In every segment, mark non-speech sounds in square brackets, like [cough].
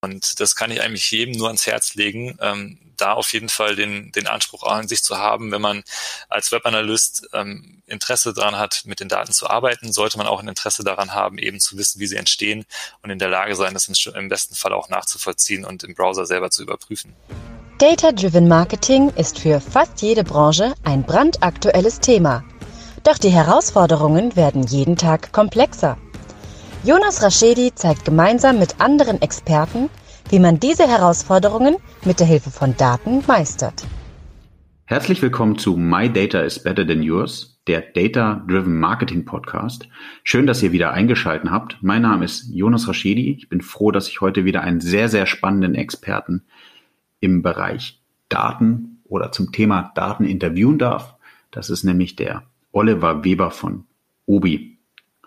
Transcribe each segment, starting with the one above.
Und das kann ich eigentlich jedem nur ans Herz legen, ähm, da auf jeden Fall den, den Anspruch an sich zu haben, wenn man als Webanalyst ähm, Interesse daran hat, mit den Daten zu arbeiten, sollte man auch ein Interesse daran haben, eben zu wissen, wie sie entstehen und in der Lage sein, das im besten Fall auch nachzuvollziehen und im Browser selber zu überprüfen. Data-Driven Marketing ist für fast jede Branche ein brandaktuelles Thema. Doch die Herausforderungen werden jeden Tag komplexer. Jonas Raschedi zeigt gemeinsam mit anderen Experten, wie man diese Herausforderungen mit der Hilfe von Daten meistert. Herzlich willkommen zu My Data is Better Than Yours, der Data Driven Marketing Podcast. Schön, dass ihr wieder eingeschaltet habt. Mein Name ist Jonas Raschedi. Ich bin froh, dass ich heute wieder einen sehr, sehr spannenden Experten im Bereich Daten oder zum Thema Daten interviewen darf. Das ist nämlich der Oliver Weber von Obi.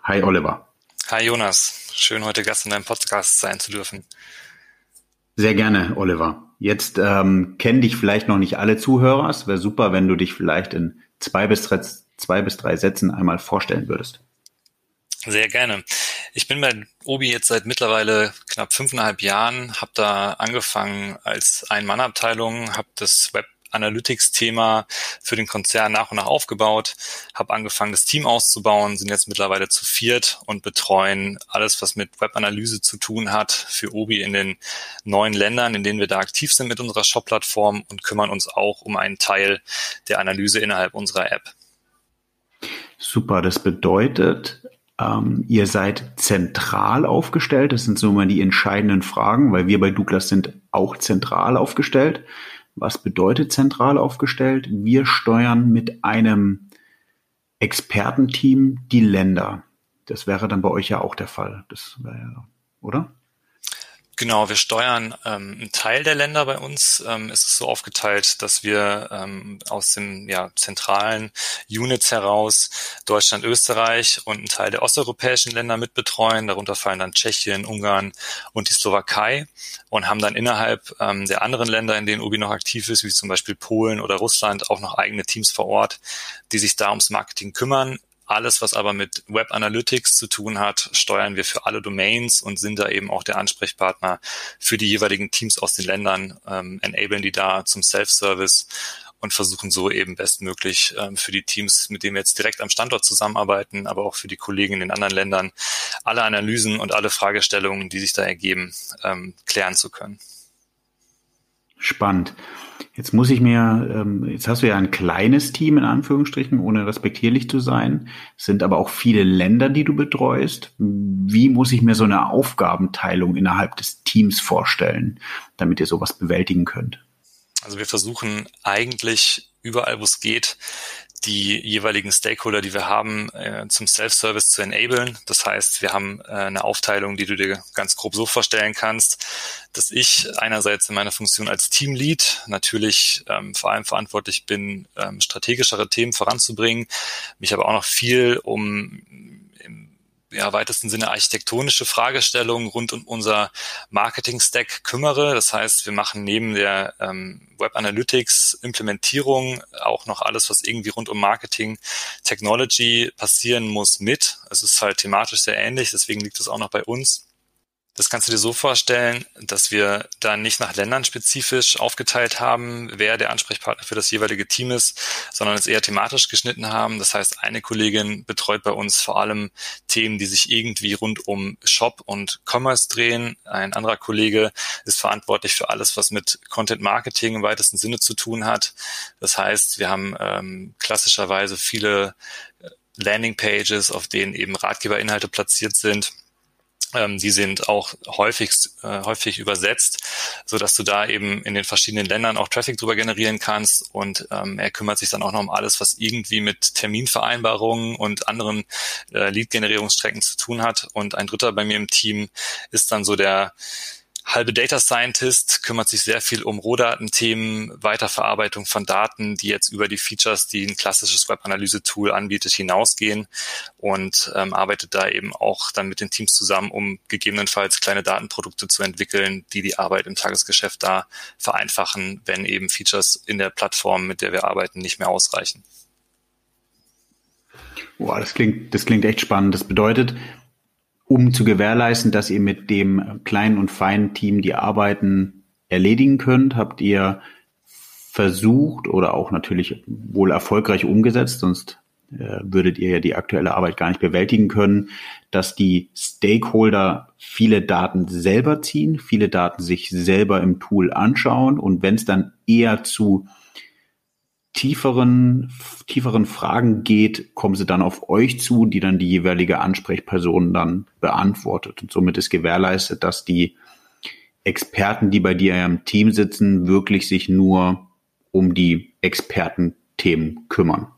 Hi Oliver. Hi Jonas, schön heute Gast in deinem Podcast sein zu dürfen. Sehr gerne, Oliver. Jetzt ähm, kennen dich vielleicht noch nicht alle Zuhörer. Es wäre super, wenn du dich vielleicht in zwei bis, drei, zwei bis drei Sätzen einmal vorstellen würdest. Sehr gerne. Ich bin bei Obi jetzt seit mittlerweile knapp fünfeinhalb Jahren, habe da angefangen als Ein-Mann-Abteilung, habe das Web Analytics-Thema für den Konzern nach und nach aufgebaut, habe angefangen, das Team auszubauen, sind jetzt mittlerweile zu viert und betreuen alles, was mit Webanalyse zu tun hat, für Obi in den neuen Ländern, in denen wir da aktiv sind mit unserer Shop-Plattform und kümmern uns auch um einen Teil der Analyse innerhalb unserer App. Super, das bedeutet, ähm, ihr seid zentral aufgestellt. Das sind so mal die entscheidenden Fragen, weil wir bei Douglas sind auch zentral aufgestellt. Was bedeutet zentral aufgestellt? Wir steuern mit einem Expertenteam die Länder. Das wäre dann bei euch ja auch der Fall. Das wäre, oder? Genau, wir steuern ähm, einen Teil der Länder bei uns. Ähm, es ist so aufgeteilt, dass wir ähm, aus den ja, zentralen Units heraus Deutschland, Österreich und einen Teil der osteuropäischen Länder mitbetreuen. Darunter fallen dann Tschechien, Ungarn und die Slowakei und haben dann innerhalb ähm, der anderen Länder, in denen Ubi noch aktiv ist, wie zum Beispiel Polen oder Russland, auch noch eigene Teams vor Ort, die sich da ums Marketing kümmern alles, was aber mit Web Analytics zu tun hat, steuern wir für alle Domains und sind da eben auch der Ansprechpartner für die jeweiligen Teams aus den Ländern, ähm, enablen die da zum Self-Service und versuchen so eben bestmöglich ähm, für die Teams, mit denen wir jetzt direkt am Standort zusammenarbeiten, aber auch für die Kollegen in den anderen Ländern, alle Analysen und alle Fragestellungen, die sich da ergeben, ähm, klären zu können. Spannend. Jetzt muss ich mir, ähm, jetzt hast du ja ein kleines Team in Anführungsstrichen, ohne respektierlich zu sein. Es sind aber auch viele Länder, die du betreust. Wie muss ich mir so eine Aufgabenteilung innerhalb des Teams vorstellen, damit ihr sowas bewältigen könnt? Also wir versuchen eigentlich überall, wo es geht, die jeweiligen Stakeholder, die wir haben, äh, zum Self-Service zu enablen. Das heißt, wir haben äh, eine Aufteilung, die du dir ganz grob so vorstellen kannst, dass ich einerseits in meiner Funktion als Teamlead natürlich ähm, vor allem verantwortlich bin, ähm, strategischere Themen voranzubringen, mich aber auch noch viel um ja, weitesten Sinne architektonische Fragestellungen rund um unser Marketing-Stack kümmere. Das heißt, wir machen neben der ähm, Web Analytics Implementierung auch noch alles, was irgendwie rund um Marketing Technology passieren muss mit. Es ist halt thematisch sehr ähnlich, deswegen liegt es auch noch bei uns. Das kannst du dir so vorstellen, dass wir da nicht nach Ländern spezifisch aufgeteilt haben, wer der Ansprechpartner für das jeweilige Team ist, sondern es eher thematisch geschnitten haben. Das heißt, eine Kollegin betreut bei uns vor allem Themen, die sich irgendwie rund um Shop und Commerce drehen. Ein anderer Kollege ist verantwortlich für alles, was mit Content Marketing im weitesten Sinne zu tun hat. Das heißt, wir haben ähm, klassischerweise viele äh, Landing Pages, auf denen eben Ratgeberinhalte platziert sind ähm, die sind auch häufig, äh, häufig übersetzt, so du da eben in den verschiedenen Ländern auch Traffic drüber generieren kannst. Und ähm, er kümmert sich dann auch noch um alles, was irgendwie mit Terminvereinbarungen und anderen äh, Lead-Generierungsstrecken zu tun hat. Und ein Dritter bei mir im Team ist dann so der halbe Data Scientist, kümmert sich sehr viel um Rohdatenthemen, Weiterverarbeitung von Daten, die jetzt über die Features, die ein klassisches Web-Analyse-Tool anbietet, hinausgehen und ähm, arbeitet da eben auch dann mit den Teams zusammen, um gegebenenfalls kleine Datenprodukte zu entwickeln, die die Arbeit im Tagesgeschäft da vereinfachen, wenn eben Features in der Plattform, mit der wir arbeiten, nicht mehr ausreichen. Boah, das klingt, das klingt echt spannend. Das bedeutet, um zu gewährleisten, dass ihr mit dem kleinen und feinen Team die Arbeiten erledigen könnt, habt ihr versucht oder auch natürlich wohl erfolgreich umgesetzt, sonst äh, würdet ihr ja die aktuelle Arbeit gar nicht bewältigen können, dass die Stakeholder viele Daten selber ziehen, viele Daten sich selber im Tool anschauen und wenn es dann eher zu tieferen, tieferen Fragen geht, kommen sie dann auf euch zu, die dann die jeweilige Ansprechperson dann beantwortet. Und somit ist gewährleistet, dass die Experten, die bei dir im Team sitzen, wirklich sich nur um die Expertenthemen kümmern.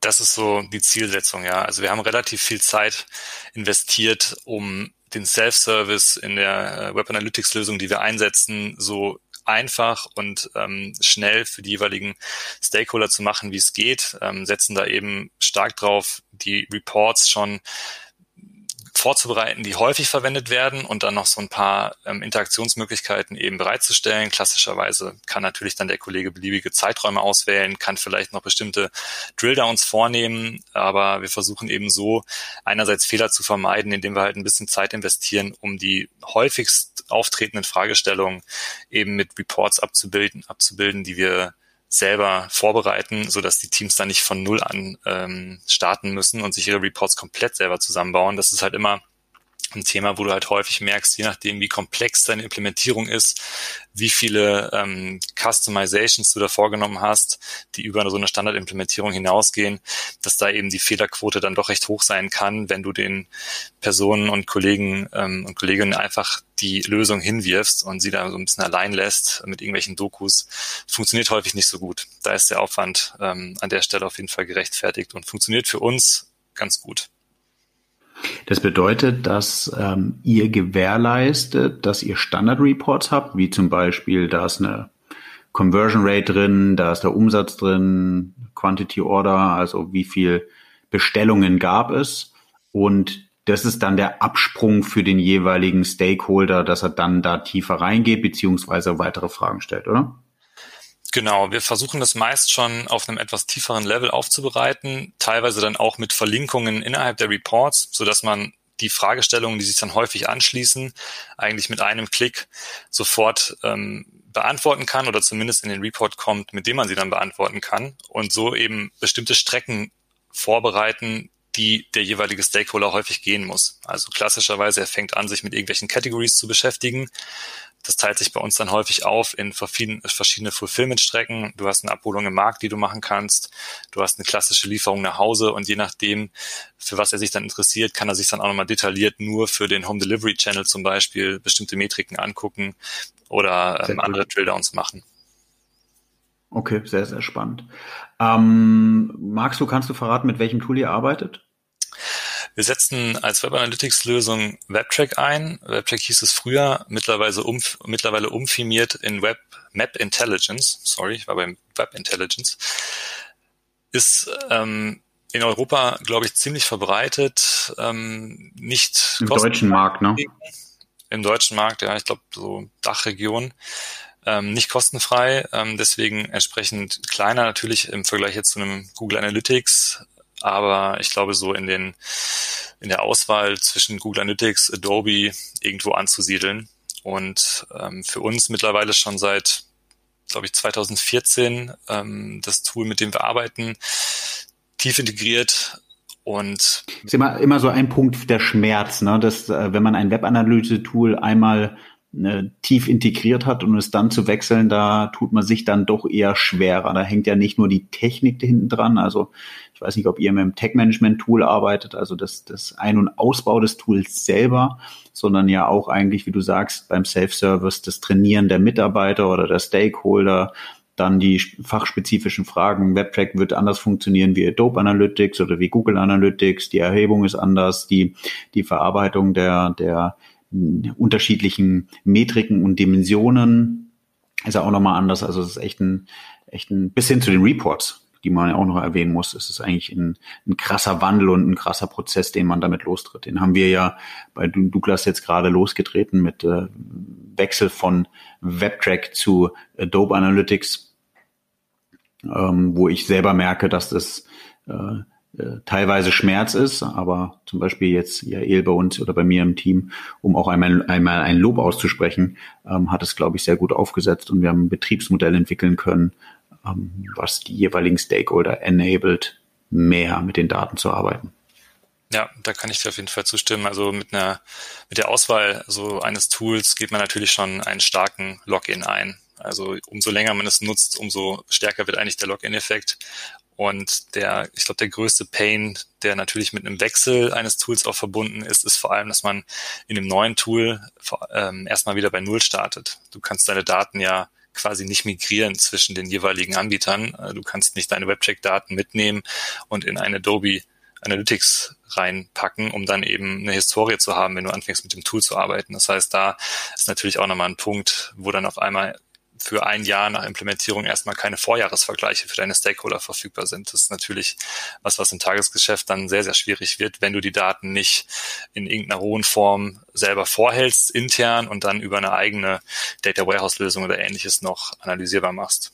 Das ist so die Zielsetzung, ja. Also wir haben relativ viel Zeit investiert, um den Self-Service in der Web Analytics Lösung, die wir einsetzen, so einfach und ähm, schnell für die jeweiligen Stakeholder zu machen, wie es geht, ähm, setzen da eben stark drauf, die Reports schon vorzubereiten, die häufig verwendet werden und dann noch so ein paar ähm, Interaktionsmöglichkeiten eben bereitzustellen. Klassischerweise kann natürlich dann der Kollege beliebige Zeiträume auswählen, kann vielleicht noch bestimmte Drilldowns vornehmen, aber wir versuchen eben so einerseits Fehler zu vermeiden, indem wir halt ein bisschen Zeit investieren, um die häufigst auftretenden Fragestellungen eben mit Reports abzubilden, abzubilden, die wir selber vorbereiten, so dass die Teams dann nicht von null an ähm, starten müssen und sich ihre Reports komplett selber zusammenbauen. Das ist halt immer ein Thema, wo du halt häufig merkst, je nachdem, wie komplex deine Implementierung ist, wie viele ähm, Customizations du da vorgenommen hast, die über so eine Standardimplementierung hinausgehen, dass da eben die Fehlerquote dann doch recht hoch sein kann, wenn du den Personen und Kollegen ähm, und Kolleginnen einfach die Lösung hinwirfst und sie da so ein bisschen allein lässt mit irgendwelchen Dokus, funktioniert häufig nicht so gut. Da ist der Aufwand ähm, an der Stelle auf jeden Fall gerechtfertigt und funktioniert für uns ganz gut. Das bedeutet, dass ähm, ihr gewährleistet, dass ihr Standard-Reports habt, wie zum Beispiel, da ist eine Conversion Rate drin, da ist der Umsatz drin, Quantity Order, also wie viel Bestellungen gab es. Und das ist dann der Absprung für den jeweiligen Stakeholder, dass er dann da tiefer reingeht, beziehungsweise weitere Fragen stellt, oder? Genau, wir versuchen das meist schon auf einem etwas tieferen Level aufzubereiten, teilweise dann auch mit Verlinkungen innerhalb der Reports, so dass man die Fragestellungen, die sich dann häufig anschließen, eigentlich mit einem Klick sofort ähm, beantworten kann oder zumindest in den Report kommt, mit dem man sie dann beantworten kann und so eben bestimmte Strecken vorbereiten, die der jeweilige Stakeholder häufig gehen muss. Also klassischerweise, er fängt an, sich mit irgendwelchen Categories zu beschäftigen das teilt sich bei uns dann häufig auf in verschiedene Fulfillment-Strecken. Du hast eine Abholung im Markt, die du machen kannst. Du hast eine klassische Lieferung nach Hause und je nachdem, für was er sich dann interessiert, kann er sich dann auch nochmal detailliert nur für den Home Delivery Channel zum Beispiel bestimmte Metriken angucken oder ähm, andere Drilldowns machen. Okay, sehr, sehr spannend. Ähm, magst du, kannst du verraten, mit welchem Tool ihr arbeitet? Wir setzen als Web Analytics Lösung WebTrack ein. WebTrack hieß es früher, mittlerweile, umf mittlerweile umfirmiert in Web Map Intelligence. Sorry, ich war beim Web Intelligence. Ist ähm, in Europa, glaube ich, ziemlich verbreitet. Ähm, nicht im deutschen Markt, ne? Im deutschen Markt, ja, ich glaube so Dachregion. Ähm, nicht kostenfrei, ähm, deswegen entsprechend kleiner natürlich im Vergleich jetzt zu einem Google Analytics, aber ich glaube, so in den in der Auswahl zwischen Google Analytics, Adobe irgendwo anzusiedeln. Und ähm, für uns mittlerweile schon seit, glaube ich, 2014 ähm, das Tool, mit dem wir arbeiten, tief integriert und ist immer, immer so ein Punkt der Schmerz, ne? dass äh, wenn man ein Webanalyse-Tool einmal äh, tief integriert hat und es dann zu wechseln, da tut man sich dann doch eher schwerer. Da hängt ja nicht nur die Technik hinten dran. Also ich weiß nicht, ob ihr mit dem Tech-Management-Tool arbeitet, also das, das Ein- und Ausbau des Tools selber, sondern ja auch eigentlich, wie du sagst, beim Self-Service das Trainieren der Mitarbeiter oder der Stakeholder, dann die fachspezifischen Fragen. WebTrack wird anders funktionieren wie Adobe Analytics oder wie Google Analytics. Die Erhebung ist anders. Die, die Verarbeitung der, der unterschiedlichen Metriken und Dimensionen ist ja auch nochmal anders. Also es ist echt ein, echt ein bis hin zu den Reports, die man ja auch noch erwähnen muss. Es ist eigentlich ein, ein krasser Wandel und ein krasser Prozess, den man damit lostritt. Den haben wir ja bei Douglas jetzt gerade losgetreten mit äh, Wechsel von WebTrack zu Adobe Analytics, ähm, wo ich selber merke, dass das äh, teilweise Schmerz ist, aber zum Beispiel jetzt Jael bei uns oder bei mir im Team, um auch einmal, einmal ein Lob auszusprechen, ähm, hat es, glaube ich, sehr gut aufgesetzt und wir haben ein Betriebsmodell entwickeln können, ähm, was die jeweiligen Stakeholder enabled, mehr mit den Daten zu arbeiten. Ja, da kann ich dir auf jeden Fall zustimmen. Also mit einer, mit der Auswahl so eines Tools geht man natürlich schon einen starken Login ein. Also umso länger man es nutzt, umso stärker wird eigentlich der Login-Effekt. Und der, ich glaube, der größte Pain, der natürlich mit einem Wechsel eines Tools auch verbunden ist, ist vor allem, dass man in dem neuen Tool ähm, erstmal wieder bei Null startet. Du kannst deine Daten ja quasi nicht migrieren zwischen den jeweiligen Anbietern. Äh, du kannst nicht deine Webcheck-Daten mitnehmen und in eine Adobe Analytics reinpacken, um dann eben eine Historie zu haben, wenn du anfängst mit dem Tool zu arbeiten. Das heißt, da ist natürlich auch nochmal ein Punkt, wo dann auf einmal für ein Jahr nach Implementierung erstmal keine Vorjahresvergleiche für deine Stakeholder verfügbar sind. Das ist natürlich was, was im Tagesgeschäft dann sehr, sehr schwierig wird, wenn du die Daten nicht in irgendeiner hohen Form selber vorhältst, intern und dann über eine eigene Data Warehouse Lösung oder ähnliches noch analysierbar machst.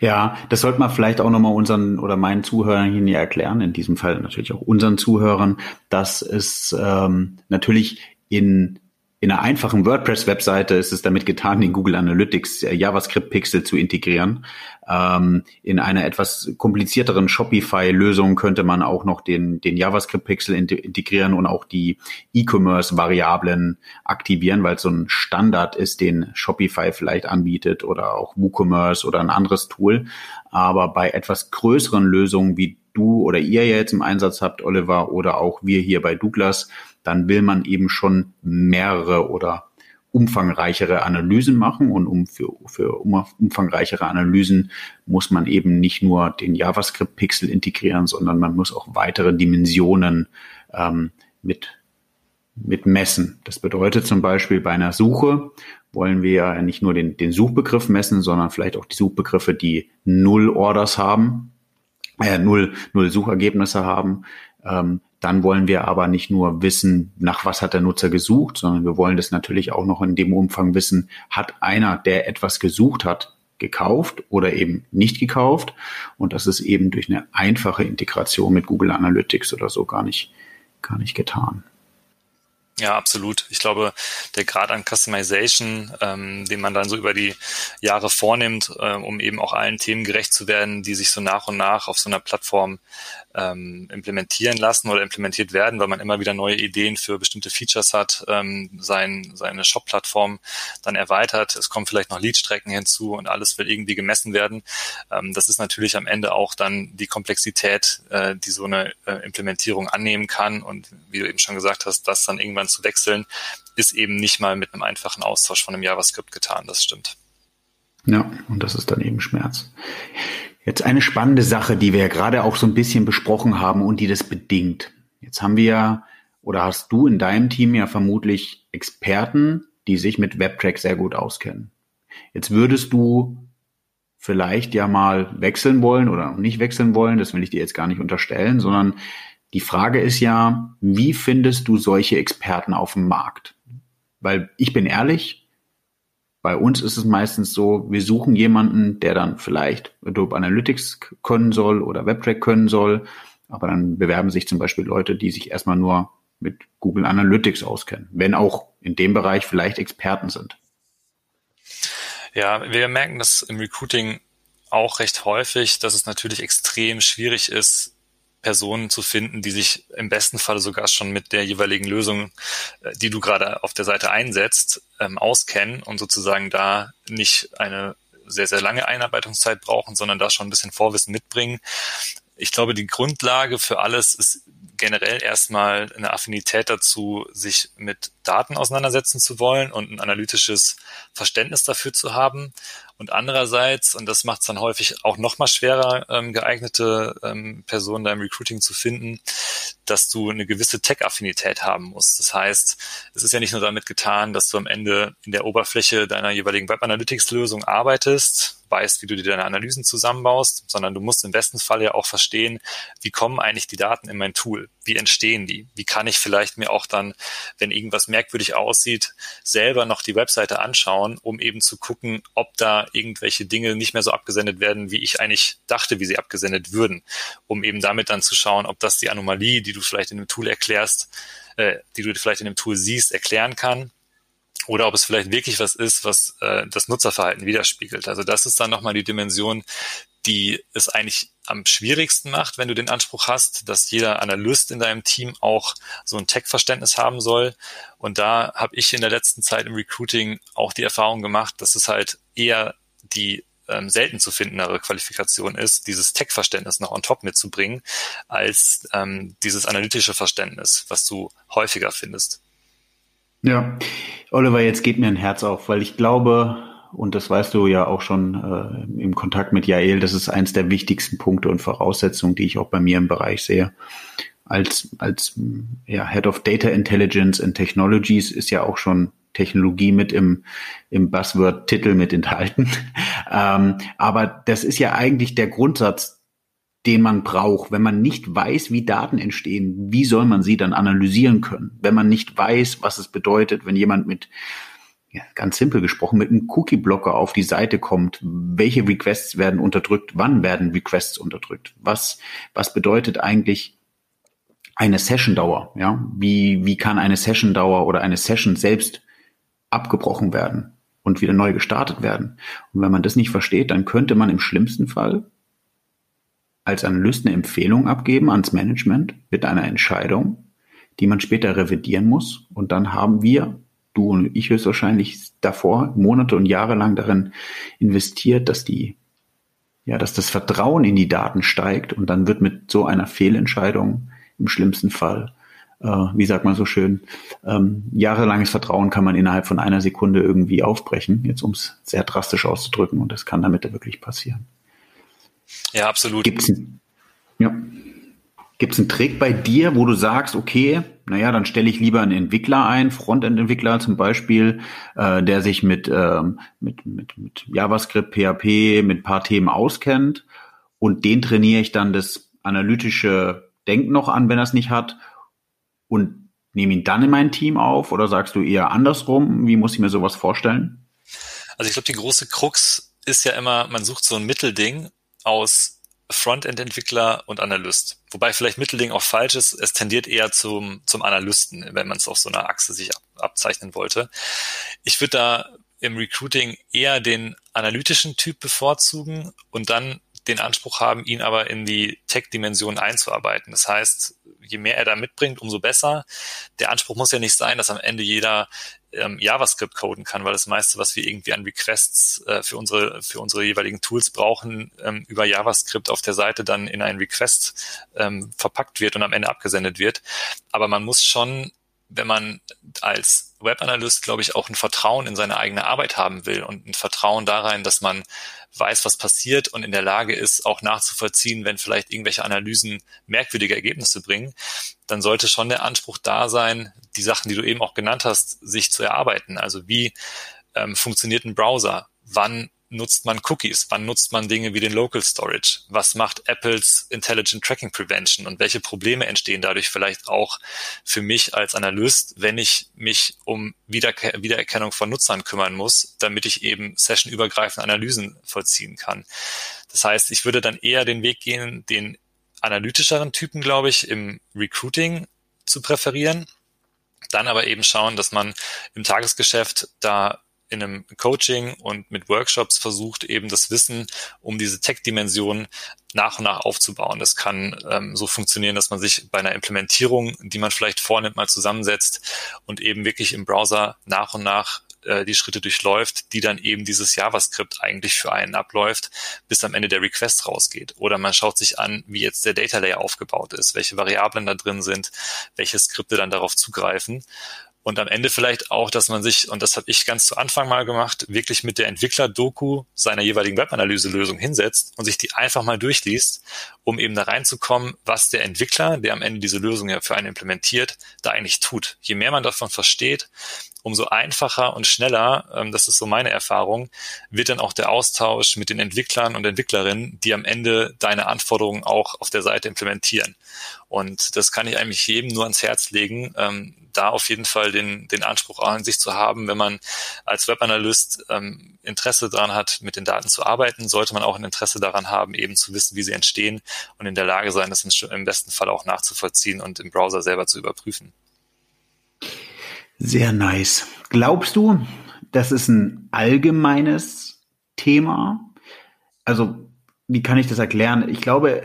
Ja, das sollte man vielleicht auch nochmal unseren oder meinen Zuhörern hier erklären, in diesem Fall natürlich auch unseren Zuhörern, dass es ähm, natürlich in in einer einfachen WordPress-Webseite ist es damit getan, den Google Analytics äh, JavaScript-Pixel zu integrieren. Ähm, in einer etwas komplizierteren Shopify-Lösung könnte man auch noch den, den JavaScript-Pixel integrieren und auch die E-Commerce-Variablen aktivieren, weil es so ein Standard ist, den Shopify vielleicht anbietet oder auch WooCommerce oder ein anderes Tool. Aber bei etwas größeren Lösungen wie du oder ihr jetzt im Einsatz habt, Oliver, oder auch wir hier bei Douglas, dann will man eben schon mehrere oder umfangreichere Analysen machen und um für, für umfangreichere Analysen muss man eben nicht nur den JavaScript-Pixel integrieren, sondern man muss auch weitere Dimensionen ähm, mit, mit messen. Das bedeutet zum Beispiel bei einer Suche wollen wir ja nicht nur den, den Suchbegriff messen, sondern vielleicht auch die Suchbegriffe, die null Orders haben, äh, null, null Suchergebnisse haben. Ähm, dann wollen wir aber nicht nur wissen, nach was hat der Nutzer gesucht, sondern wir wollen das natürlich auch noch in dem Umfang wissen, hat einer, der etwas gesucht hat, gekauft oder eben nicht gekauft. Und das ist eben durch eine einfache Integration mit Google Analytics oder so gar nicht, gar nicht getan. Ja, absolut. Ich glaube, der Grad an Customization, ähm, den man dann so über die Jahre vornimmt, äh, um eben auch allen Themen gerecht zu werden, die sich so nach und nach auf so einer Plattform ähm, implementieren lassen oder implementiert werden, weil man immer wieder neue Ideen für bestimmte Features hat, ähm, sein, seine Shop-Plattform dann erweitert. Es kommen vielleicht noch Lead-Strecken hinzu und alles will irgendwie gemessen werden. Ähm, das ist natürlich am Ende auch dann die Komplexität, äh, die so eine äh, Implementierung annehmen kann. Und wie du eben schon gesagt hast, das dann irgendwann zu wechseln, ist eben nicht mal mit einem einfachen Austausch von einem JavaScript getan. Das stimmt. Ja, und das ist dann eben Schmerz. Jetzt eine spannende Sache, die wir ja gerade auch so ein bisschen besprochen haben und die das bedingt. Jetzt haben wir oder hast du in deinem Team ja vermutlich Experten, die sich mit WebTrack sehr gut auskennen. Jetzt würdest du vielleicht ja mal wechseln wollen oder nicht wechseln wollen, das will ich dir jetzt gar nicht unterstellen, sondern die Frage ist ja, wie findest du solche Experten auf dem Markt? Weil ich bin ehrlich, bei uns ist es meistens so, wir suchen jemanden, der dann vielleicht Adobe Analytics können soll oder WebTrack können soll, aber dann bewerben sich zum Beispiel Leute, die sich erstmal nur mit Google Analytics auskennen, wenn auch in dem Bereich vielleicht Experten sind. Ja, wir merken das im Recruiting auch recht häufig, dass es natürlich extrem schwierig ist, Personen zu finden, die sich im besten Falle sogar schon mit der jeweiligen Lösung, äh, die du gerade auf der Seite einsetzt, ähm, auskennen und sozusagen da nicht eine sehr, sehr lange Einarbeitungszeit brauchen, sondern da schon ein bisschen Vorwissen mitbringen. Ich glaube, die Grundlage für alles ist generell erstmal eine Affinität dazu, sich mit Daten auseinandersetzen zu wollen und ein analytisches Verständnis dafür zu haben. Und andererseits, und das macht es dann häufig auch noch mal schwerer, ähm, geeignete ähm, Personen da im Recruiting zu finden, dass du eine gewisse Tech-Affinität haben musst. Das heißt, es ist ja nicht nur damit getan, dass du am Ende in der Oberfläche deiner jeweiligen Web Analytics-Lösung arbeitest, weißt, wie du dir deine Analysen zusammenbaust, sondern du musst im besten Fall ja auch verstehen, wie kommen eigentlich die Daten in mein Tool? Wie entstehen die? Wie kann ich vielleicht mir auch dann, wenn irgendwas merkwürdig aussieht, selber noch die Webseite anschauen, um eben zu gucken, ob da irgendwelche Dinge nicht mehr so abgesendet werden, wie ich eigentlich dachte, wie sie abgesendet würden, um eben damit dann zu schauen, ob das die Anomalie, die du vielleicht in dem Tool erklärst, äh, die du vielleicht in dem Tool siehst, erklären kann oder ob es vielleicht wirklich was ist, was äh, das Nutzerverhalten widerspiegelt. Also das ist dann nochmal die Dimension, die es eigentlich am schwierigsten macht, wenn du den Anspruch hast, dass jeder Analyst in deinem Team auch so ein Tech-Verständnis haben soll. Und da habe ich in der letzten Zeit im Recruiting auch die Erfahrung gemacht, dass es halt eher die ähm, selten zu findendere Qualifikation ist, dieses Tech-Verständnis noch on top mitzubringen, als ähm, dieses analytische Verständnis, was du häufiger findest. Ja, Oliver, jetzt geht mir ein Herz auf, weil ich glaube, und das weißt du ja auch schon äh, im Kontakt mit Jael, das ist eins der wichtigsten Punkte und Voraussetzungen, die ich auch bei mir im Bereich sehe. Als, als ja, Head of Data Intelligence and Technologies ist ja auch schon Technologie mit im, im Buzzword-Titel mit enthalten. [laughs] ähm, aber das ist ja eigentlich der Grundsatz, den man braucht. Wenn man nicht weiß, wie Daten entstehen, wie soll man sie dann analysieren können? Wenn man nicht weiß, was es bedeutet, wenn jemand mit ja, ganz simpel gesprochen, mit einem Cookie-Blocker auf die Seite kommt, welche Requests werden unterdrückt, wann werden Requests unterdrückt, was, was bedeutet eigentlich eine Session-Dauer, ja, wie, wie kann eine Session-Dauer oder eine Session selbst abgebrochen werden und wieder neu gestartet werden. Und wenn man das nicht versteht, dann könnte man im schlimmsten Fall als Analyst eine Empfehlung abgeben ans Management mit einer Entscheidung, die man später revidieren muss. Und dann haben wir du und ich höchstwahrscheinlich davor Monate und Jahre lang darin investiert, dass die, ja, dass das Vertrauen in die Daten steigt und dann wird mit so einer Fehlentscheidung im schlimmsten Fall, äh, wie sagt man so schön, ähm, jahrelanges Vertrauen kann man innerhalb von einer Sekunde irgendwie aufbrechen, jetzt um es sehr drastisch auszudrücken und das kann damit wirklich passieren. Ja, absolut. Gibt's, ja. Gibt es einen Trick bei dir, wo du sagst, okay, naja, dann stelle ich lieber einen Entwickler ein, Frontend-Entwickler zum Beispiel, äh, der sich mit, ähm, mit, mit, mit JavaScript, PHP, mit paar Themen auskennt und den trainiere ich dann das analytische Denken noch an, wenn er es nicht hat und nehme ihn dann in mein Team auf oder sagst du eher andersrum? Wie muss ich mir sowas vorstellen? Also ich glaube, die große Krux ist ja immer, man sucht so ein Mittelding aus Frontend-Entwickler und Analyst. Wobei vielleicht Mittelding auch falsch ist. Es tendiert eher zum, zum Analysten, wenn man es auf so einer Achse sich ab, abzeichnen wollte. Ich würde da im Recruiting eher den analytischen Typ bevorzugen und dann den Anspruch haben, ihn aber in die Tech-Dimension einzuarbeiten. Das heißt, je mehr er da mitbringt, umso besser. Der Anspruch muss ja nicht sein, dass am Ende jeder ähm, JavaScript coden kann, weil das meiste, was wir irgendwie an Requests äh, für unsere für unsere jeweiligen Tools brauchen, ähm, über JavaScript auf der Seite dann in einen Request ähm, verpackt wird und am Ende abgesendet wird. Aber man muss schon wenn man als Webanalyst, glaube ich, auch ein Vertrauen in seine eigene Arbeit haben will und ein Vertrauen darein, dass man weiß, was passiert und in der Lage ist, auch nachzuvollziehen, wenn vielleicht irgendwelche Analysen merkwürdige Ergebnisse bringen, dann sollte schon der Anspruch da sein, die Sachen, die du eben auch genannt hast, sich zu erarbeiten. Also wie ähm, funktioniert ein Browser? Wann nutzt man Cookies? Wann nutzt man Dinge wie den Local Storage? Was macht Apples Intelligent Tracking Prevention? Und welche Probleme entstehen dadurch vielleicht auch für mich als Analyst, wenn ich mich um Wiederke Wiedererkennung von Nutzern kümmern muss, damit ich eben sessionübergreifende Analysen vollziehen kann? Das heißt, ich würde dann eher den Weg gehen, den analytischeren Typen, glaube ich, im Recruiting zu präferieren. Dann aber eben schauen, dass man im Tagesgeschäft da in einem Coaching und mit Workshops versucht, eben das Wissen um diese Tech-Dimension nach und nach aufzubauen. Das kann ähm, so funktionieren, dass man sich bei einer Implementierung, die man vielleicht vornimmt, mal zusammensetzt und eben wirklich im Browser nach und nach äh, die Schritte durchläuft, die dann eben dieses JavaScript eigentlich für einen abläuft, bis am Ende der Request rausgeht. Oder man schaut sich an, wie jetzt der Data Layer aufgebaut ist, welche Variablen da drin sind, welche Skripte dann darauf zugreifen und am Ende vielleicht auch, dass man sich, und das habe ich ganz zu Anfang mal gemacht, wirklich mit der Entwickler-Doku seiner jeweiligen Webanalyse-Lösung hinsetzt und sich die einfach mal durchliest, um eben da reinzukommen, was der Entwickler, der am Ende diese Lösung ja für einen implementiert, da eigentlich tut. Je mehr man davon versteht, umso einfacher und schneller, ähm, das ist so meine Erfahrung, wird dann auch der Austausch mit den Entwicklern und Entwicklerinnen, die am Ende deine Anforderungen auch auf der Seite implementieren. Und das kann ich eigentlich jedem nur ans Herz legen, ähm, da auf jeden Fall den, den Anspruch an sich zu haben, wenn man als Webanalyst ähm, Interesse daran hat, mit den Daten zu arbeiten, sollte man auch ein Interesse daran haben, eben zu wissen, wie sie entstehen und in der Lage sein, das im besten Fall auch nachzuvollziehen und im Browser selber zu überprüfen. Sehr nice. Glaubst du, das ist ein allgemeines Thema? Also, wie kann ich das erklären? Ich glaube,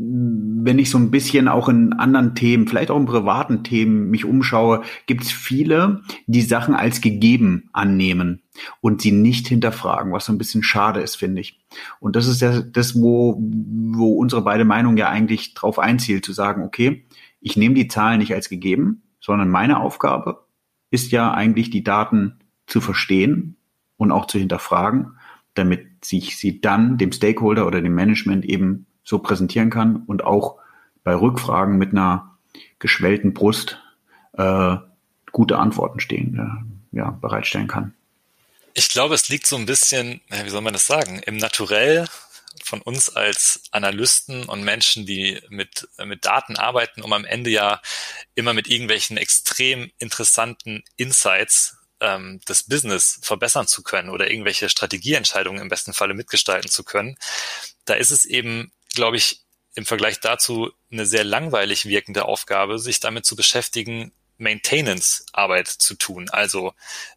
wenn ich so ein bisschen auch in anderen Themen, vielleicht auch in privaten Themen mich umschaue, gibt es viele, die Sachen als gegeben annehmen und sie nicht hinterfragen, was so ein bisschen schade ist, finde ich. Und das ist ja das, wo, wo unsere beide Meinung ja eigentlich drauf einzielt, zu sagen, okay, ich nehme die Zahlen nicht als gegeben, sondern meine Aufgabe ist ja eigentlich die Daten zu verstehen und auch zu hinterfragen, damit sich sie dann dem Stakeholder oder dem Management eben so präsentieren kann und auch bei Rückfragen mit einer geschwellten Brust äh, gute Antworten stehen, äh, ja, bereitstellen kann. Ich glaube, es liegt so ein bisschen, wie soll man das sagen, im Naturell von uns als Analysten und Menschen, die mit, mit Daten arbeiten, um am Ende ja immer mit irgendwelchen extrem interessanten Insights ähm, das Business verbessern zu können oder irgendwelche Strategieentscheidungen im besten Falle mitgestalten zu können. Da ist es eben, glaube ich, im Vergleich dazu eine sehr langweilig wirkende Aufgabe, sich damit zu beschäftigen, Maintenance-Arbeit zu tun. Also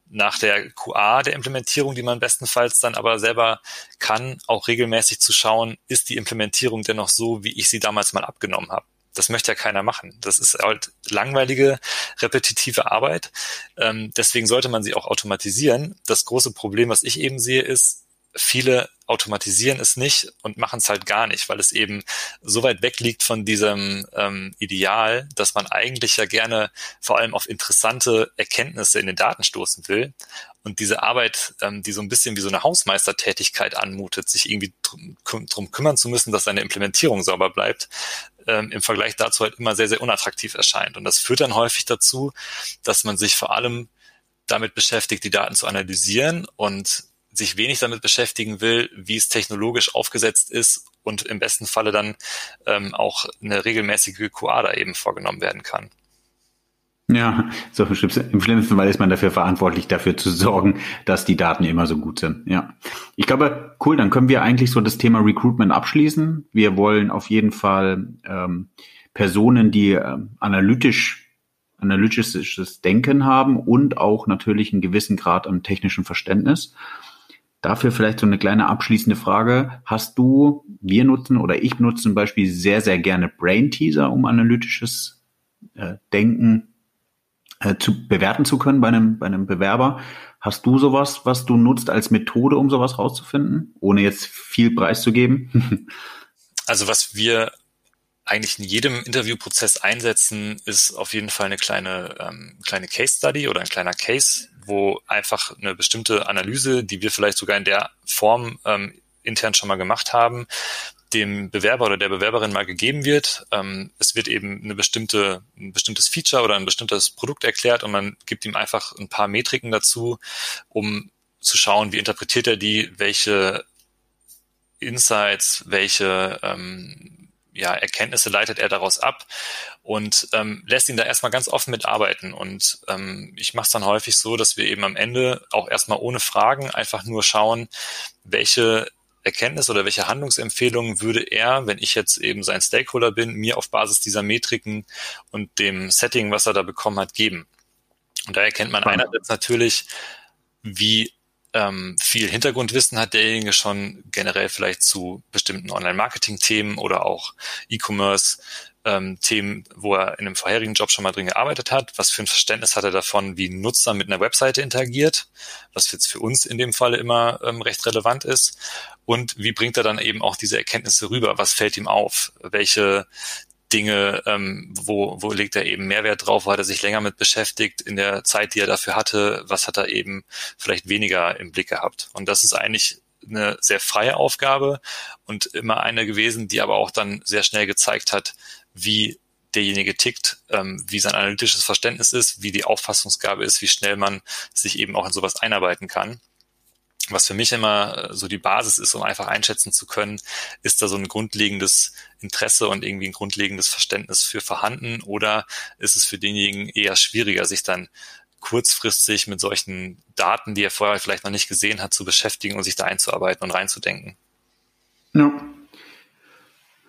nach der QA der Implementierung, die man bestenfalls dann aber selber kann, auch regelmäßig zu schauen, ist die Implementierung denn noch so, wie ich sie damals mal abgenommen habe. Das möchte ja keiner machen. Das ist halt langweilige, repetitive Arbeit. Ähm, deswegen sollte man sie auch automatisieren. Das große Problem, was ich eben sehe, ist, viele automatisieren es nicht und machen es halt gar nicht, weil es eben so weit weg liegt von diesem ähm, Ideal, dass man eigentlich ja gerne vor allem auf interessante Erkenntnisse in den Daten stoßen will. Und diese Arbeit, ähm, die so ein bisschen wie so eine Hausmeistertätigkeit anmutet, sich irgendwie drum, drum kümmern zu müssen, dass seine Implementierung sauber bleibt, ähm, im Vergleich dazu halt immer sehr, sehr unattraktiv erscheint. Und das führt dann häufig dazu, dass man sich vor allem damit beschäftigt, die Daten zu analysieren und sich wenig damit beschäftigen will, wie es technologisch aufgesetzt ist und im besten Falle dann ähm, auch eine regelmäßige QA eben vorgenommen werden kann. Ja, so im schlimmsten Fall ist man dafür verantwortlich, dafür zu sorgen, dass die Daten immer so gut sind. Ja, ich glaube, cool. Dann können wir eigentlich so das Thema Recruitment abschließen. Wir wollen auf jeden Fall ähm, Personen, die ähm, analytisch analytisches Denken haben und auch natürlich einen gewissen Grad an technischem Verständnis. Dafür vielleicht so eine kleine abschließende Frage. Hast du, wir nutzen oder ich nutze zum Beispiel sehr, sehr gerne Brain Teaser, um analytisches äh, Denken äh, zu bewerten zu können bei einem, bei einem Bewerber. Hast du sowas, was du nutzt als Methode, um sowas rauszufinden, ohne jetzt viel preiszugeben? [laughs] also was wir eigentlich in jedem Interviewprozess einsetzen, ist auf jeden Fall eine kleine, ähm, kleine Case Study oder ein kleiner Case, wo einfach eine bestimmte Analyse, die wir vielleicht sogar in der Form ähm, intern schon mal gemacht haben, dem Bewerber oder der Bewerberin mal gegeben wird. Ähm, es wird eben eine bestimmte, ein bestimmtes Feature oder ein bestimmtes Produkt erklärt und man gibt ihm einfach ein paar Metriken dazu, um zu schauen, wie interpretiert er die, welche Insights, welche ähm, ja, Erkenntnisse leitet er daraus ab und ähm, lässt ihn da erstmal ganz offen mitarbeiten. Und ähm, ich mache es dann häufig so, dass wir eben am Ende auch erstmal ohne Fragen einfach nur schauen, welche Erkenntnis oder welche Handlungsempfehlungen würde er, wenn ich jetzt eben sein Stakeholder bin, mir auf Basis dieser Metriken und dem Setting, was er da bekommen hat, geben. Und da erkennt man einerseits natürlich, wie ähm, viel Hintergrundwissen hat derjenige schon generell vielleicht zu bestimmten Online-Marketing-Themen oder auch E-Commerce. Ähm, wo er in einem vorherigen Job schon mal drin gearbeitet hat. Was für ein Verständnis hat er davon, wie ein Nutzer mit einer Webseite interagiert, was jetzt für uns in dem Falle immer ähm, recht relevant ist. Und wie bringt er dann eben auch diese Erkenntnisse rüber? Was fällt ihm auf? Welche Dinge, ähm, wo, wo legt er eben Mehrwert drauf, wo hat er sich länger mit beschäftigt in der Zeit, die er dafür hatte, was hat er eben vielleicht weniger im Blick gehabt. Und das ist eigentlich eine sehr freie Aufgabe und immer eine gewesen, die aber auch dann sehr schnell gezeigt hat, wie derjenige tickt, ähm, wie sein analytisches Verständnis ist, wie die Auffassungsgabe ist, wie schnell man sich eben auch in sowas einarbeiten kann. Was für mich immer so die Basis ist, um einfach einschätzen zu können, ist da so ein grundlegendes Interesse und irgendwie ein grundlegendes Verständnis für vorhanden oder ist es für denjenigen eher schwieriger, sich dann kurzfristig mit solchen Daten, die er vorher vielleicht noch nicht gesehen hat, zu beschäftigen und sich da einzuarbeiten und reinzudenken. Ja.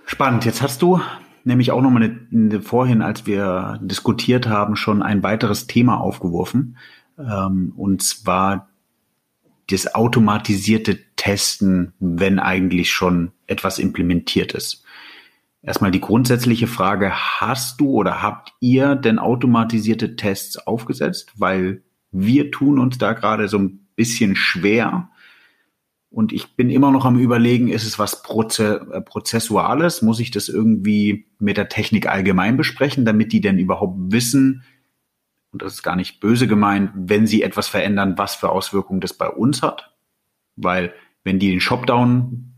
Spannend. Jetzt hast du nämlich auch nochmal vorhin, als wir diskutiert haben, schon ein weiteres Thema aufgeworfen. Ähm, und zwar das automatisierte Testen, wenn eigentlich schon etwas implementiert ist. Erstmal die grundsätzliche Frage, hast du oder habt ihr denn automatisierte Tests aufgesetzt? Weil wir tun uns da gerade so ein bisschen schwer. Und ich bin immer noch am Überlegen, ist es was Proze äh, Prozessuales? Muss ich das irgendwie mit der Technik allgemein besprechen, damit die denn überhaupt wissen, und das ist gar nicht böse gemeint, wenn sie etwas verändern, was für Auswirkungen das bei uns hat? Weil wenn die den Shopdown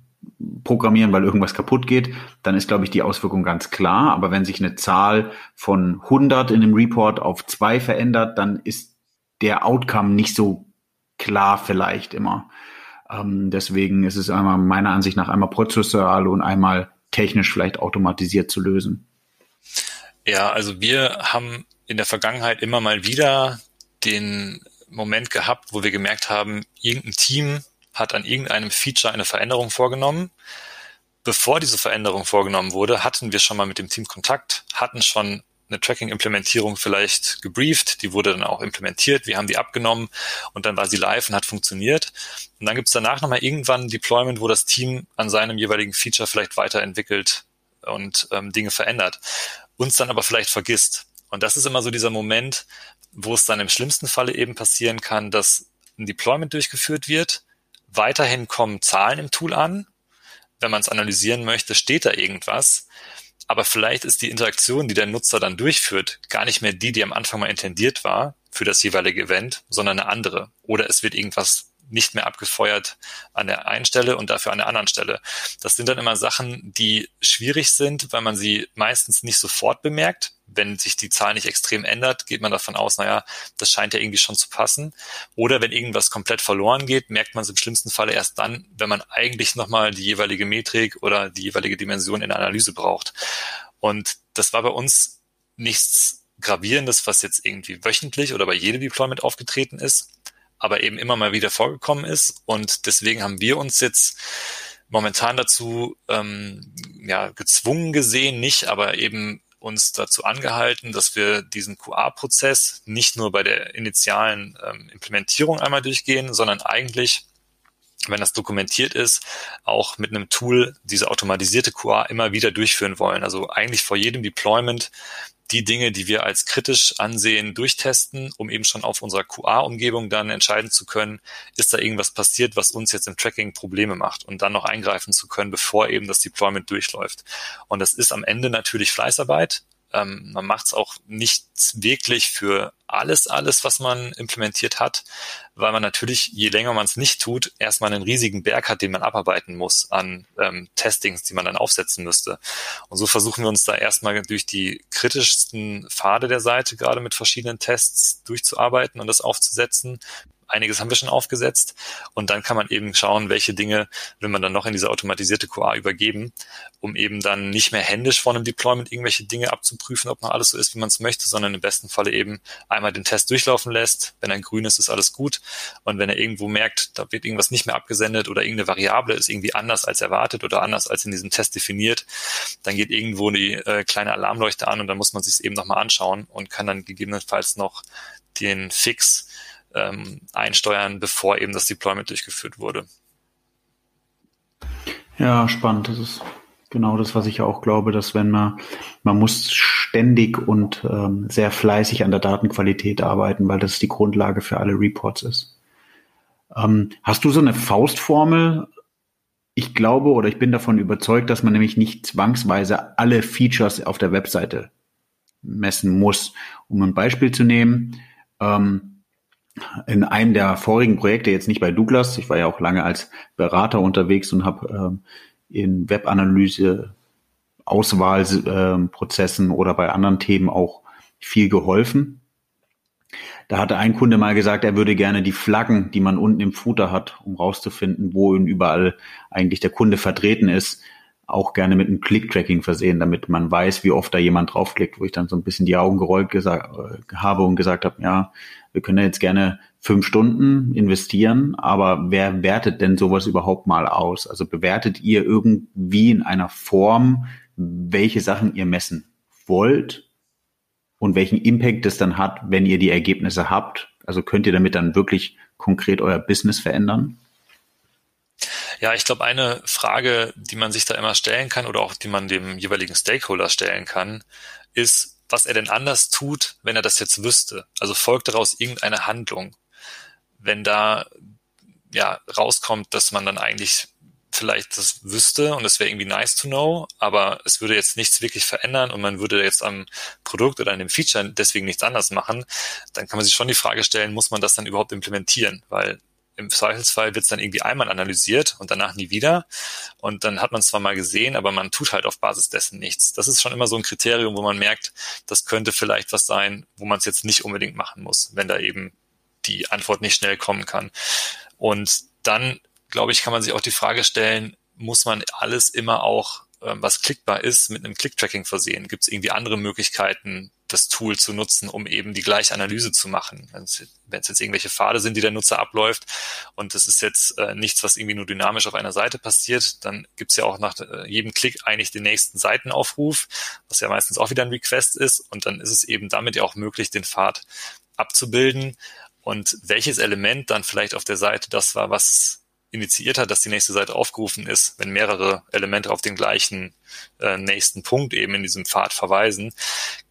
programmieren, weil irgendwas kaputt geht, dann ist, glaube ich, die Auswirkung ganz klar. Aber wenn sich eine Zahl von 100 in dem Report auf zwei verändert, dann ist der Outcome nicht so klar vielleicht immer. Ähm, deswegen ist es einmal meiner Ansicht nach einmal prozessual und einmal technisch vielleicht automatisiert zu lösen. Ja, also wir haben in der Vergangenheit immer mal wieder den Moment gehabt, wo wir gemerkt haben, irgendein Team hat an irgendeinem Feature eine Veränderung vorgenommen. Bevor diese Veränderung vorgenommen wurde, hatten wir schon mal mit dem Team Kontakt, hatten schon eine Tracking-Implementierung vielleicht gebrieft, die wurde dann auch implementiert, wir haben die abgenommen und dann war sie live und hat funktioniert. Und dann gibt es danach nochmal irgendwann ein Deployment, wo das Team an seinem jeweiligen Feature vielleicht weiterentwickelt und ähm, Dinge verändert, uns dann aber vielleicht vergisst. Und das ist immer so dieser Moment, wo es dann im schlimmsten Falle eben passieren kann, dass ein Deployment durchgeführt wird, Weiterhin kommen Zahlen im Tool an. Wenn man es analysieren möchte, steht da irgendwas. Aber vielleicht ist die Interaktion, die der Nutzer dann durchführt, gar nicht mehr die, die am Anfang mal intendiert war für das jeweilige Event, sondern eine andere. Oder es wird irgendwas nicht mehr abgefeuert an der einen Stelle und dafür an der anderen Stelle. Das sind dann immer Sachen, die schwierig sind, weil man sie meistens nicht sofort bemerkt. Wenn sich die Zahl nicht extrem ändert, geht man davon aus, naja, das scheint ja irgendwie schon zu passen. Oder wenn irgendwas komplett verloren geht, merkt man es im schlimmsten Falle erst dann, wenn man eigentlich nochmal die jeweilige Metrik oder die jeweilige Dimension in der Analyse braucht. Und das war bei uns nichts Gravierendes, was jetzt irgendwie wöchentlich oder bei jedem Deployment aufgetreten ist, aber eben immer mal wieder vorgekommen ist. Und deswegen haben wir uns jetzt momentan dazu ähm, ja, gezwungen gesehen, nicht, aber eben uns dazu angehalten, dass wir diesen QA-Prozess nicht nur bei der initialen ähm, Implementierung einmal durchgehen, sondern eigentlich wenn das dokumentiert ist, auch mit einem Tool diese automatisierte QA immer wieder durchführen wollen. Also eigentlich vor jedem Deployment die Dinge, die wir als kritisch ansehen, durchtesten, um eben schon auf unserer QA-Umgebung dann entscheiden zu können, ist da irgendwas passiert, was uns jetzt im Tracking Probleme macht und dann noch eingreifen zu können, bevor eben das Deployment durchläuft. Und das ist am Ende natürlich Fleißarbeit, ähm, man macht es auch nicht wirklich für alles, alles, was man implementiert hat, weil man natürlich, je länger man es nicht tut, erstmal einen riesigen Berg hat, den man abarbeiten muss an ähm, Testings, die man dann aufsetzen müsste. Und so versuchen wir uns da erstmal durch die kritischsten Pfade der Seite gerade mit verschiedenen Tests durchzuarbeiten und das aufzusetzen, einiges haben wir schon aufgesetzt. Und dann kann man eben schauen, welche Dinge will man dann noch in diese automatisierte QA übergeben, um eben dann nicht mehr händisch vor einem Deployment irgendwelche Dinge abzuprüfen, ob noch alles so ist, wie man es möchte, sondern im besten Falle eben einmal den Test durchlaufen lässt. Wenn er grün ist, ist alles gut. Und wenn er irgendwo merkt, da wird irgendwas nicht mehr abgesendet oder irgendeine Variable ist irgendwie anders als erwartet oder anders als in diesem Test definiert, dann geht irgendwo die äh, kleine Alarmleuchte an und dann muss man sich es eben nochmal anschauen und kann dann gegebenenfalls noch den Fix ähm, einsteuern, bevor eben das Deployment durchgeführt wurde. Ja, spannend. Das ist genau das, was ich auch glaube, dass wenn man, man muss ständig und ähm, sehr fleißig an der Datenqualität arbeiten, weil das die Grundlage für alle Reports ist. Ähm, hast du so eine Faustformel? Ich glaube oder ich bin davon überzeugt, dass man nämlich nicht zwangsweise alle Features auf der Webseite messen muss. Um ein Beispiel zu nehmen, ähm, in einem der vorigen Projekte, jetzt nicht bei Douglas, ich war ja auch lange als Berater unterwegs und habe ähm, in Webanalyse Auswahlprozessen äh, oder bei anderen Themen auch viel geholfen. Da hatte ein Kunde mal gesagt, er würde gerne die Flaggen, die man unten im Footer hat, um rauszufinden, wo überall eigentlich der Kunde vertreten ist, auch gerne mit einem Click-Tracking versehen, damit man weiß, wie oft da jemand draufklickt, wo ich dann so ein bisschen die Augen gerollt äh, habe und gesagt habe, ja, wir können ja jetzt gerne fünf Stunden investieren, aber wer wertet denn sowas überhaupt mal aus? Also bewertet ihr irgendwie in einer Form, welche Sachen ihr messen wollt und welchen Impact das dann hat, wenn ihr die Ergebnisse habt? Also könnt ihr damit dann wirklich konkret euer Business verändern? Ja, ich glaube, eine Frage, die man sich da immer stellen kann oder auch die man dem jeweiligen Stakeholder stellen kann, ist, was er denn anders tut, wenn er das jetzt wüsste. Also folgt daraus irgendeine Handlung. Wenn da ja rauskommt, dass man dann eigentlich vielleicht das wüsste und es wäre irgendwie nice to know, aber es würde jetzt nichts wirklich verändern und man würde jetzt am Produkt oder an dem Feature deswegen nichts anders machen, dann kann man sich schon die Frage stellen, muss man das dann überhaupt implementieren? Weil im Zweifelsfall wird es dann irgendwie einmal analysiert und danach nie wieder. Und dann hat man zwar mal gesehen, aber man tut halt auf Basis dessen nichts. Das ist schon immer so ein Kriterium, wo man merkt, das könnte vielleicht was sein, wo man es jetzt nicht unbedingt machen muss, wenn da eben die Antwort nicht schnell kommen kann. Und dann, glaube ich, kann man sich auch die Frage stellen, muss man alles immer auch, ähm, was klickbar ist, mit einem Click-Tracking versehen? Gibt es irgendwie andere Möglichkeiten, das Tool zu nutzen, um eben die gleiche Analyse zu machen. Wenn es jetzt irgendwelche Pfade sind, die der Nutzer abläuft und das ist jetzt äh, nichts, was irgendwie nur dynamisch auf einer Seite passiert, dann gibt's ja auch nach äh, jedem Klick eigentlich den nächsten Seitenaufruf, was ja meistens auch wieder ein Request ist und dann ist es eben damit ja auch möglich, den Pfad abzubilden und welches Element dann vielleicht auf der Seite das war, was initiiert hat, dass die nächste Seite aufgerufen ist, wenn mehrere Elemente auf den gleichen äh, nächsten Punkt eben in diesem Pfad verweisen,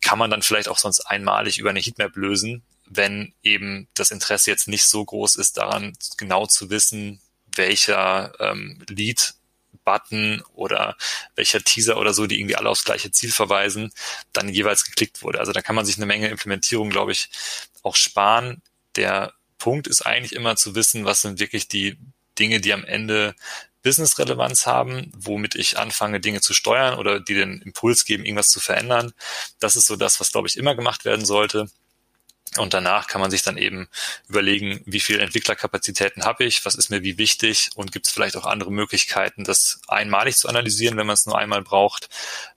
kann man dann vielleicht auch sonst einmalig über eine Heatmap lösen, wenn eben das Interesse jetzt nicht so groß ist, daran genau zu wissen, welcher ähm, Lead Button oder welcher Teaser oder so, die irgendwie alle aufs gleiche Ziel verweisen, dann jeweils geklickt wurde. Also da kann man sich eine Menge Implementierung, glaube ich, auch sparen. Der Punkt ist eigentlich immer zu wissen, was sind wirklich die Dinge, die am Ende Business-Relevanz haben, womit ich anfange, Dinge zu steuern oder die den Impuls geben, irgendwas zu verändern. Das ist so das, was, glaube ich, immer gemacht werden sollte. Und danach kann man sich dann eben überlegen, wie viel Entwicklerkapazitäten habe ich, was ist mir wie wichtig und gibt es vielleicht auch andere Möglichkeiten, das einmalig zu analysieren, wenn man es nur einmal braucht,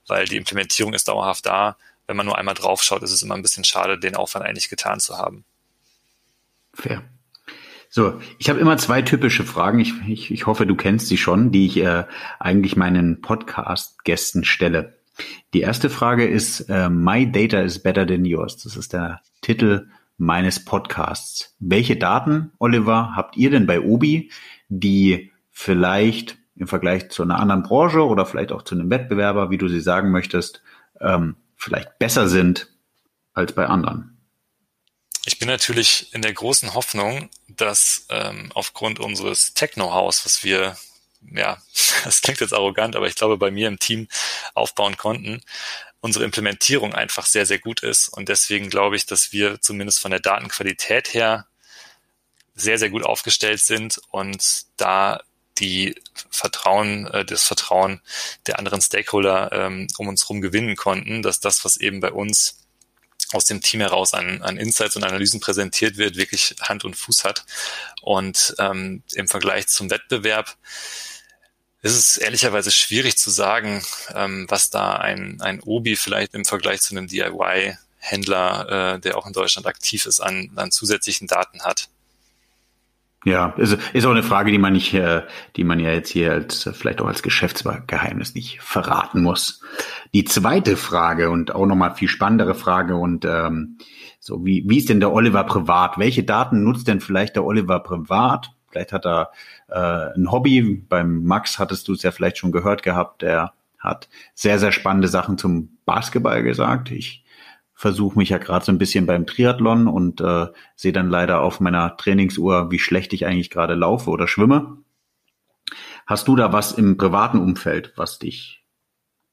weil die Implementierung ist dauerhaft da. Wenn man nur einmal draufschaut, ist es immer ein bisschen schade, den Aufwand eigentlich getan zu haben. Fair. So, ich habe immer zwei typische Fragen. Ich, ich, ich hoffe, du kennst sie schon, die ich äh, eigentlich meinen Podcast-Gästen stelle. Die erste Frage ist, äh, My Data is better than yours. Das ist der Titel meines Podcasts. Welche Daten, Oliver, habt ihr denn bei Obi, die vielleicht im Vergleich zu einer anderen Branche oder vielleicht auch zu einem Wettbewerber, wie du sie sagen möchtest, ähm, vielleicht besser sind als bei anderen? Ich bin natürlich in der großen Hoffnung, dass ähm, aufgrund unseres Techno-Haus, was wir, ja, [laughs] das klingt jetzt arrogant, aber ich glaube, bei mir im Team aufbauen konnten, unsere Implementierung einfach sehr, sehr gut ist. Und deswegen glaube ich, dass wir zumindest von der Datenqualität her sehr, sehr gut aufgestellt sind und da die Vertrauen, äh, das Vertrauen der anderen Stakeholder ähm, um uns herum gewinnen konnten, dass das, was eben bei uns aus dem Team heraus an, an Insights und Analysen präsentiert wird, wirklich Hand und Fuß hat. Und ähm, im Vergleich zum Wettbewerb ist es ehrlicherweise schwierig zu sagen, ähm, was da ein, ein Obi vielleicht im Vergleich zu einem DIY-Händler, äh, der auch in Deutschland aktiv ist, an, an zusätzlichen Daten hat. Ja, ist, ist auch eine Frage, die man nicht, äh, die man ja jetzt hier als vielleicht auch als Geschäftsgeheimnis nicht verraten muss. Die zweite Frage und auch nochmal viel spannendere Frage und ähm, so wie wie ist denn der Oliver privat? Welche Daten nutzt denn vielleicht der Oliver privat? Vielleicht hat er äh, ein Hobby. Beim Max hattest du es ja vielleicht schon gehört gehabt. Der hat sehr sehr spannende Sachen zum Basketball gesagt. Ich versuche mich ja gerade so ein bisschen beim Triathlon und äh, sehe dann leider auf meiner Trainingsuhr, wie schlecht ich eigentlich gerade laufe oder schwimme. Hast du da was im privaten Umfeld, was dich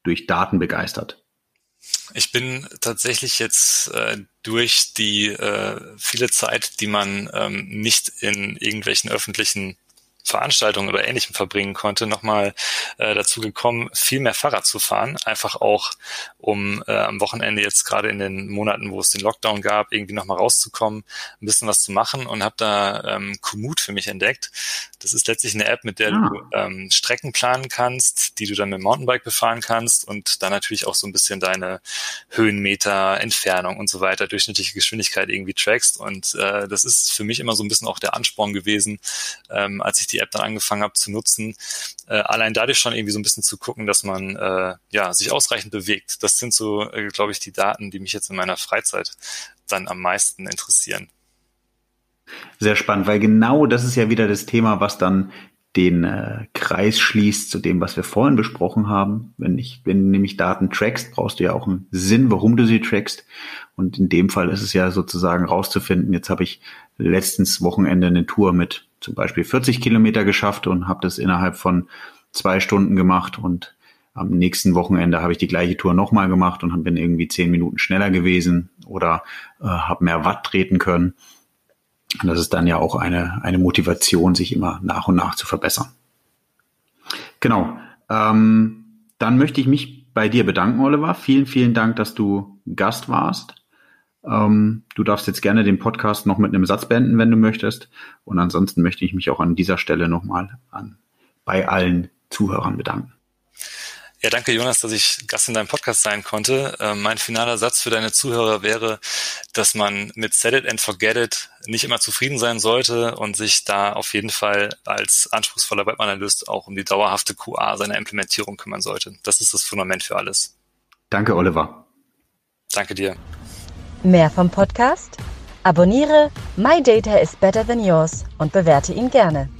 durch Daten begeistert? Ich bin tatsächlich jetzt äh, durch die äh, viele Zeit, die man ähm, nicht in irgendwelchen öffentlichen Veranstaltungen oder Ähnlichem verbringen konnte, nochmal äh, dazu gekommen, viel mehr Fahrrad zu fahren. Einfach auch, um äh, am Wochenende jetzt gerade in den Monaten, wo es den Lockdown gab, irgendwie nochmal rauszukommen, ein bisschen was zu machen und habe da ähm, Komoot für mich entdeckt. Das ist letztlich eine App, mit der ah. du ähm, Strecken planen kannst, die du dann mit dem Mountainbike befahren kannst und dann natürlich auch so ein bisschen deine Höhenmeter, Entfernung und so weiter, durchschnittliche Geschwindigkeit irgendwie trackst. Und äh, das ist für mich immer so ein bisschen auch der Ansporn gewesen, ähm, als ich die App dann angefangen habe zu nutzen, äh, allein dadurch schon irgendwie so ein bisschen zu gucken, dass man äh, ja sich ausreichend bewegt. Das sind so, äh, glaube ich, die Daten, die mich jetzt in meiner Freizeit dann am meisten interessieren. Sehr spannend, weil genau das ist ja wieder das Thema, was dann den äh, Kreis schließt zu dem, was wir vorhin besprochen haben. Wenn ich, wenn du nämlich Daten trackst, brauchst du ja auch einen Sinn, warum du sie trackst. Und in dem Fall ist es ja sozusagen rauszufinden. Jetzt habe ich letztens Wochenende eine Tour mit zum Beispiel 40 Kilometer geschafft und habe das innerhalb von zwei Stunden gemacht und am nächsten Wochenende habe ich die gleiche Tour nochmal gemacht und bin irgendwie zehn Minuten schneller gewesen oder äh, habe mehr Watt treten können. Und das ist dann ja auch eine, eine Motivation, sich immer nach und nach zu verbessern. Genau. Ähm, dann möchte ich mich bei dir bedanken, Oliver. Vielen, vielen Dank, dass du Gast warst. Ähm, du darfst jetzt gerne den Podcast noch mit einem Satz beenden, wenn du möchtest. Und ansonsten möchte ich mich auch an dieser Stelle nochmal an, bei allen Zuhörern bedanken. Ja, danke Jonas, dass ich Gast in deinem Podcast sein konnte. Äh, mein finaler Satz für deine Zuhörer wäre, dass man mit Set It and Forget It nicht immer zufrieden sein sollte und sich da auf jeden Fall als anspruchsvoller Webanalyst auch um die dauerhafte QA seiner Implementierung kümmern sollte. Das ist das Fundament für alles. Danke, Oliver. Danke dir. Mehr vom Podcast? Abonniere My Data is Better Than Yours und bewerte ihn gerne.